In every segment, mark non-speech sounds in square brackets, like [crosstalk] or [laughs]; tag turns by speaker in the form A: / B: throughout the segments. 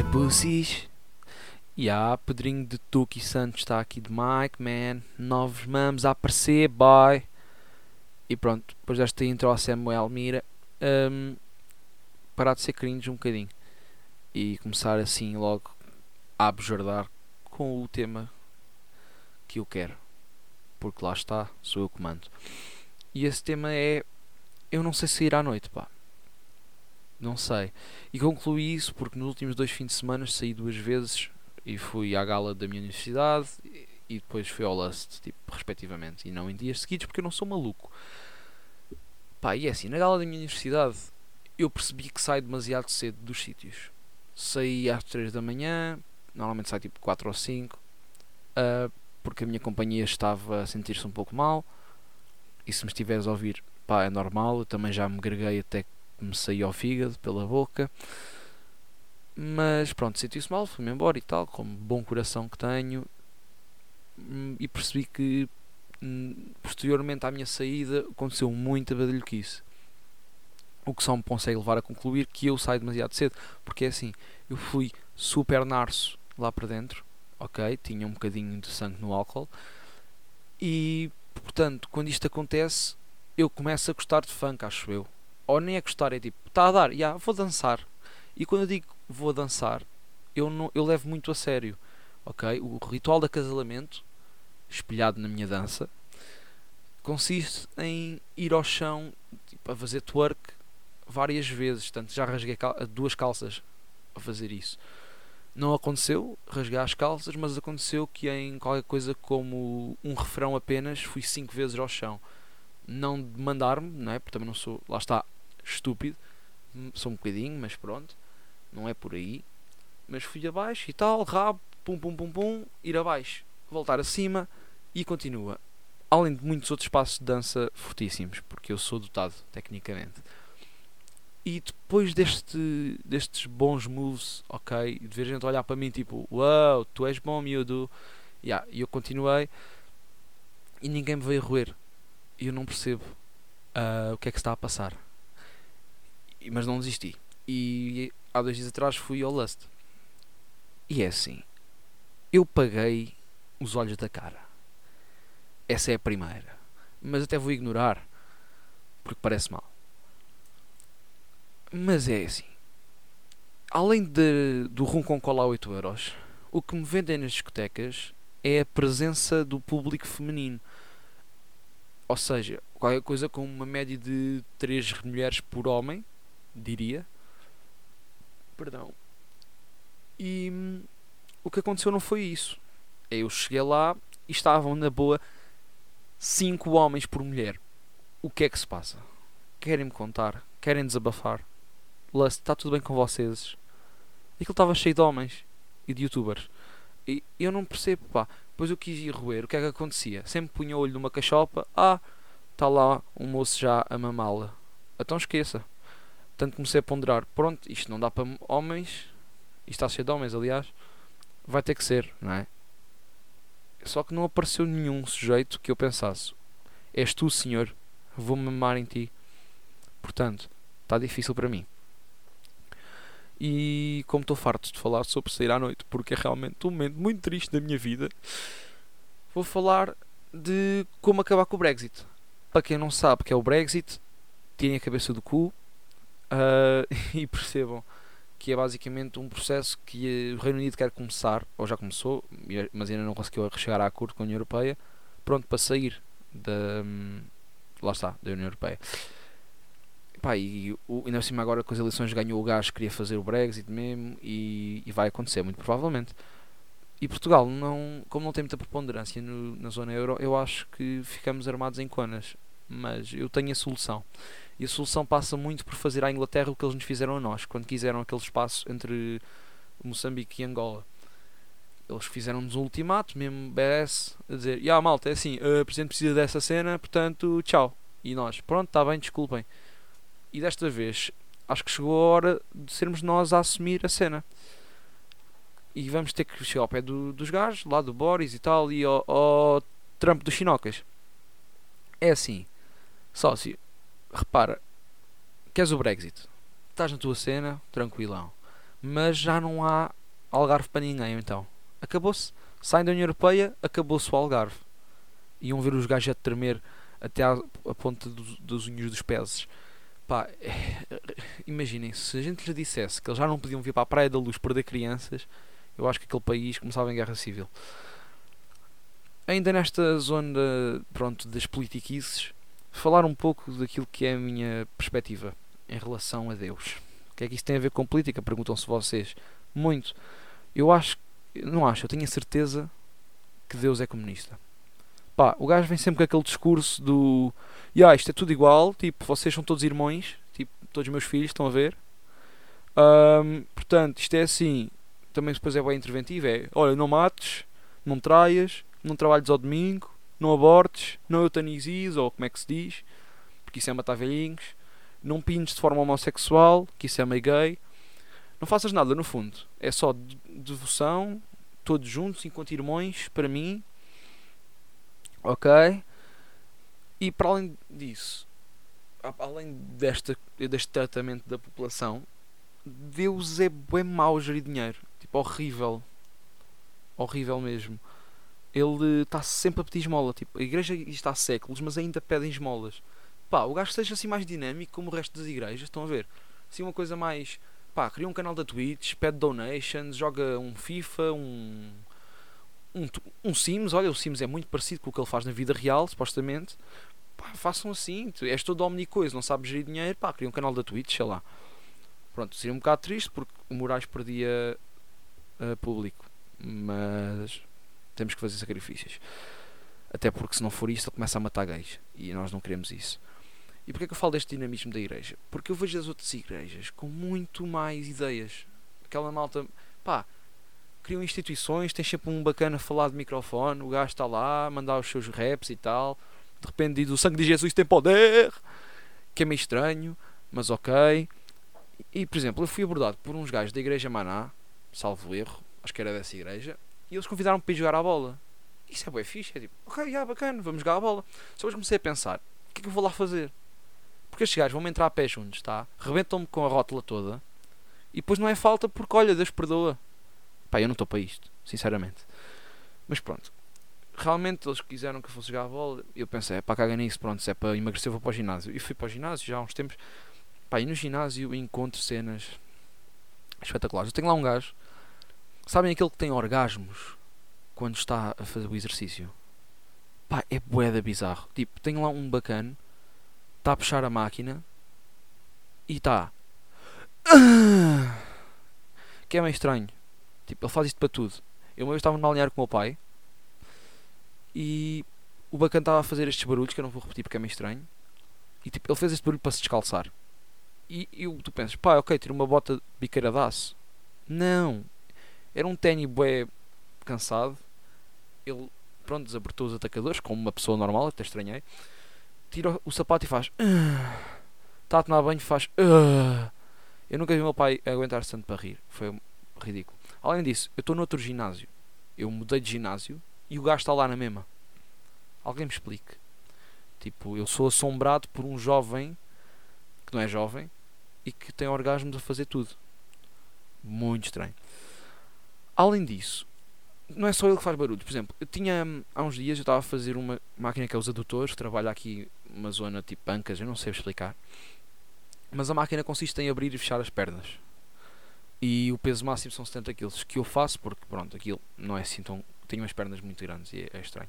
A: Como é pussies? E yeah, Pedrinho de Tuki Santos está aqui de Mike, man. Novos mamos a aparecer, boy. E pronto, depois desta intro ao Samuel Mira, um, parar de ser cringe um bocadinho. E começar assim logo a abjordar com o tema que eu quero. Porque lá está, sou eu que mando. E esse tema é. Eu não sei sair à noite, pá. Não sei. E concluí isso porque nos últimos dois fins de semana saí duas vezes e fui à gala da minha universidade e depois fui ao Lust, tipo, respectivamente. E não em dias seguidos porque eu não sou maluco. Pá, e é assim, na gala da minha universidade eu percebi que saio demasiado cedo dos sítios. Saí às 3 da manhã, normalmente sai tipo 4 ou 5, uh, porque a minha companhia estava a sentir-se um pouco mal. E se me estiveres a ouvir, pá, é normal, eu também já me greguei até me saiu ao fígado pela boca. Mas pronto, senti-se mal, fui-me embora e tal, como bom coração que tenho. Hum, e percebi que hum, posteriormente à minha saída aconteceu muita badalhoquice. O que só me consegue levar a concluir que eu saio demasiado cedo. Porque é assim, eu fui super narso lá para dentro, ok? Tinha um bocadinho de sangue no álcool. E portanto, quando isto acontece, eu começo a gostar de funk, acho eu ou nem é gostar, é tipo, está a dar, yeah, vou dançar. E quando eu digo vou dançar, eu, não, eu levo muito a sério, ok? O ritual de acasalamento, espelhado na minha dança, consiste em ir ao chão tipo, a fazer twerk várias vezes. Portanto, já rasguei cal duas calças a fazer isso. Não aconteceu rasgar as calças, mas aconteceu que em qualquer coisa como um refrão apenas fui cinco vezes ao chão. Não de mandar-me, não é? Porque também não sou. Lá está, estúpido. Sou um bocadinho, mas pronto. Não é por aí. Mas fui abaixo e tal, rabo, pum pum pum pum, ir abaixo, voltar acima e continua. Além de muitos outros passos de dança fortíssimos, porque eu sou dotado tecnicamente. E depois deste, destes bons moves, ok, de ver gente olhar para mim tipo, uau, wow, tu és bom, miúdo. Yeah, e eu continuei e ninguém me veio roer. E eu não percebo uh, o que é que está a passar mas não desisti. E há dois dias atrás fui ao Lust. E é assim. Eu paguei os olhos da cara. Essa é a primeira. Mas até vou ignorar. Porque parece mal. Mas é assim. Além de, do rum com cola a 8 euros, o que me vendem nas discotecas é a presença do público feminino. Ou seja, qualquer coisa com uma média de 3 mulheres por homem diria. Perdão. E hum, o que aconteceu não foi isso. Eu cheguei lá e estavam na boa cinco homens por mulher. O que é que se passa? Querem-me contar? Querem desabafar? Lust, está tudo bem com vocês? Aquilo estava cheio de homens e de youtubers. E eu não percebo, pá. Depois eu quis ir roer. O que é que acontecia? Sempre punha o olho numa cachopa. Ah, está lá um moço já a mamá-la. Então esqueça. Portanto, comecei a ponderar: pronto, isto não dá para homens, isto está cheio de homens, aliás, vai ter que ser, não é? Só que não apareceu nenhum sujeito que eu pensasse: és tu, senhor, vou-me mamar em ti. Portanto, está difícil para mim. E como estou farto de falar sobre sair à noite, porque é realmente um momento muito triste da minha vida, vou falar de como acabar com o Brexit. Para quem não sabe que é o Brexit, tirem a cabeça do cu, uh, [laughs] e percebam que é basicamente um processo que o Reino Unido quer começar, ou já começou, mas ainda não conseguiu chegar a acordo com a União Europeia, pronto para sair da. Hum, lá está, da União Europeia. Pá, e o, ainda assim agora com as eleições ganhou o gás, queria fazer o Brexit mesmo e, e vai acontecer, muito provavelmente. E Portugal, não, como não tem muita preponderância no, na zona euro, eu acho que ficamos armados em conas. Mas eu tenho a solução. E a solução passa muito por fazer à Inglaterra o que eles nos fizeram a nós, quando quiseram aquele espaço entre Moçambique e Angola. Eles fizeram-nos um ultimato, mesmo BS, a dizer: Ya yeah, malta, é assim, o Presidente precisa dessa cena, portanto, tchau. E nós: Pronto, está bem, desculpem. E desta vez, acho que chegou a hora de sermos nós a assumir a cena. E vamos ter que chegar ao pé do, dos gajos, lá do Boris e tal, e ao, ao Trump dos Chinocas. É assim, sócio, repara, queres o Brexit? Estás na tua cena, tranquilão. mas já não há Algarve para ninguém, então. Acabou-se. Saem da União Europeia, acabou-se o Algarve. Iam ver os gajos a tremer até à, a ponta dos, dos unhos dos pés. Pá, imaginem, se a gente lhes dissesse que eles já não podiam vir para a Praia da Luz perder crianças, eu acho que aquele país começava em guerra civil. Ainda nesta zona pronto, das politiquices, falar um pouco daquilo que é a minha perspectiva em relação a Deus. O que é que isso tem a ver com política? Perguntam-se vocês. Muito. Eu acho, não acho, eu tenho a certeza que Deus é comunista. Pá, o gajo vem sempre com aquele discurso do yeah, isto é tudo igual, tipo, vocês são todos irmãos, tipo, todos meus filhos, estão a ver? Um, portanto, isto é assim, também depois é bem interventivo, é, olha, não mates, não traias, não trabalhes ao domingo, não abortes, não eutanasies, ou como é que se diz, porque isso é matar velhinhos, não pintes de forma homossexual, que isso é meio gay, não faças nada no fundo, é só devoção, todos juntos, enquanto irmãos, para mim, ok? E para além disso, além desta, deste tratamento da população, Deus é bem mau gerir dinheiro. Tipo, horrível. Horrível mesmo. Ele está sempre a pedir esmola. Tipo, a igreja está há séculos, mas ainda pedem esmolas. Pá, o gajo seja assim mais dinâmico como o resto das igrejas. Estão a ver? Assim, uma coisa mais. Pá, cria um canal da Twitch, pede donations, joga um FIFA, um. Um, um Sims, olha, o Sims é muito parecido com o que ele faz na vida real, supostamente. Pá, façam assim, tu és todo omnicoisa, não sabes gerir dinheiro, pá, cria um canal da Twitch, sei lá. Pronto, seria um bocado triste porque o Moraes perdia uh, público, mas temos que fazer sacrifícios. Até porque se não for isso, ele começa a matar gays e nós não queremos isso. E porquê que eu falo deste dinamismo da igreja? Porque eu vejo as outras igrejas com muito mais ideias. Aquela malta, pá, criam instituições, tem sempre um bacana a falar de microfone, o gajo está lá mandar os seus raps e tal. De repente diz o sangue de Jesus tem poder, que é meio estranho, mas ok. E, por exemplo, eu fui abordado por uns gajos da igreja Maná, salvo erro, acho que era dessa igreja, e eles convidaram-me para ir jogar à bola. Isso é bem fixe, é tipo, ok, yeah, bacana, vamos jogar à bola. Só depois comecei a pensar, o que é que eu vou lá fazer? Porque estes gajos vão-me entrar a pé juntos, tá? Rebentam-me com a rótula toda, e depois não é falta porque, olha, Deus perdoa. Pá, eu não estou para isto, sinceramente. Mas pronto. Realmente eles quiseram que eu fosse jogar a bola. Eu pensei, é pá, caga nisso, pronto, se é para emagrecer, eu vou para o ginásio. E fui para o ginásio já há uns tempos. Pá, e no ginásio encontro cenas espetaculares. Eu tenho lá um gajo, sabem aquele que tem orgasmos quando está a fazer o exercício? Pá, é boeda bizarro. Tipo, tenho lá um bacana, está a puxar a máquina e está. [clears throat] Que é meio estranho. Tipo, ele faz isto para tudo. Eu uma vez estava no balneário com o meu pai e o bacana estava a fazer estes barulhos que eu não vou repetir porque é meio estranho. E tipo, ele fez este barulho para se descalçar. E, e tu pensas, pá, ok, tira uma bota biqueira de aço. Não. Era um ténis bué cansado. Ele, pronto, desabertou os atacadores, como uma pessoa normal, até estranhei. Tira o sapato e faz. Está a tomar banho e faz. Eu nunca vi o meu pai aguentar-se tanto para rir. Foi ridículo. Além disso, eu estou noutro ginásio. Eu mudei de ginásio e o gajo está lá na mesma. Alguém me explique. Tipo, eu sou assombrado por um jovem que não é jovem e que tem orgasmos a fazer tudo. Muito estranho. Além disso, não é só ele que faz barulho. Por exemplo, eu tinha há uns dias eu estava a fazer uma máquina que é os adutores, que trabalha aqui uma zona tipo pancas, eu não sei explicar. Mas a máquina consiste em abrir e fechar as pernas. E o peso máximo são 70 kg, que eu faço porque pronto, aquilo não é assim tão. Tenho umas pernas muito grandes e é, é estranho.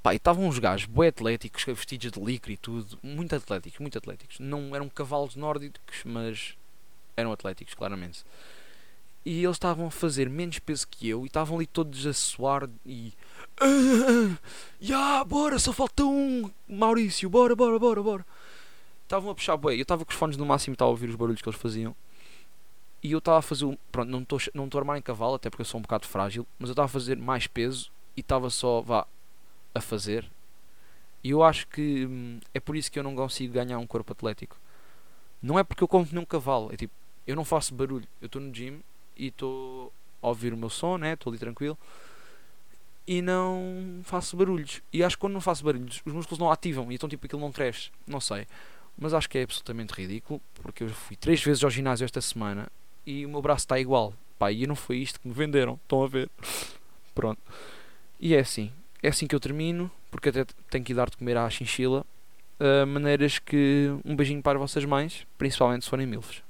A: Pá, e estavam uns gajos bem atléticos, vestidos de licra e tudo, muito atléticos, muito atléticos. Não eram cavalos nórdicos, mas eram atléticos, claramente. E eles estavam a fazer menos peso que eu e estavam ali todos a suar e. Ah, yeah, bora, só falta um, Maurício, bora, bora, bora, bora. Estavam a puxar bem. Eu estava com os fones no máximo e estava a ouvir os barulhos que eles faziam. E eu estava a fazer. Pronto, não estou não a armar em cavalo, até porque eu sou um bocado frágil, mas eu estava a fazer mais peso e estava só, vá, a fazer. E eu acho que hum, é por isso que eu não consigo ganhar um corpo atlético. Não é porque eu como num cavalo, é tipo, eu não faço barulho. Eu estou no gym e estou a ouvir o meu som, né? Estou ali tranquilo. E não faço barulhos. E acho que quando não faço barulhos, os músculos não ativam e então tipo aquilo não cresce. Não sei. Mas acho que é absolutamente ridículo, porque eu fui três vezes ao ginásio esta semana e o meu braço está igual. Pá, e não foi isto que me venderam. Estão a ver? [laughs] Pronto. E é assim. É assim que eu termino, porque até tenho que ir dar de comer à chinchila. Uh, maneiras que um beijinho para vossas mães, principalmente se forem milfos.